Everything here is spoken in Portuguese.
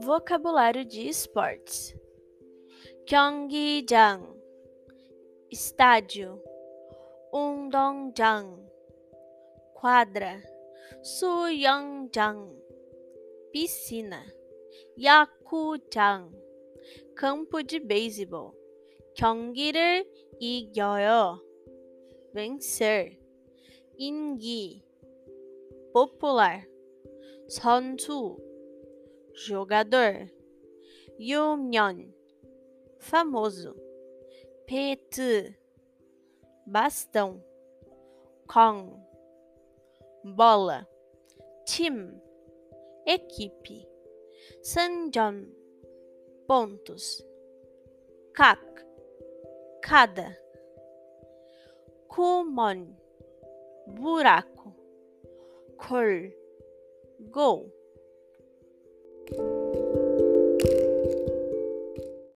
Vocabulário de esportes: 경기장, estádio, 운동장, quadra, 수영장, piscina, 야구장, campo de beisebol, 경기를 이겨요, vencer, 인기, popular, 선수, jogador, 유명, famoso, pet, bastão, com, bola, time, equipe, sanjam, pontos, 각, cada, kumon, buraco, Go.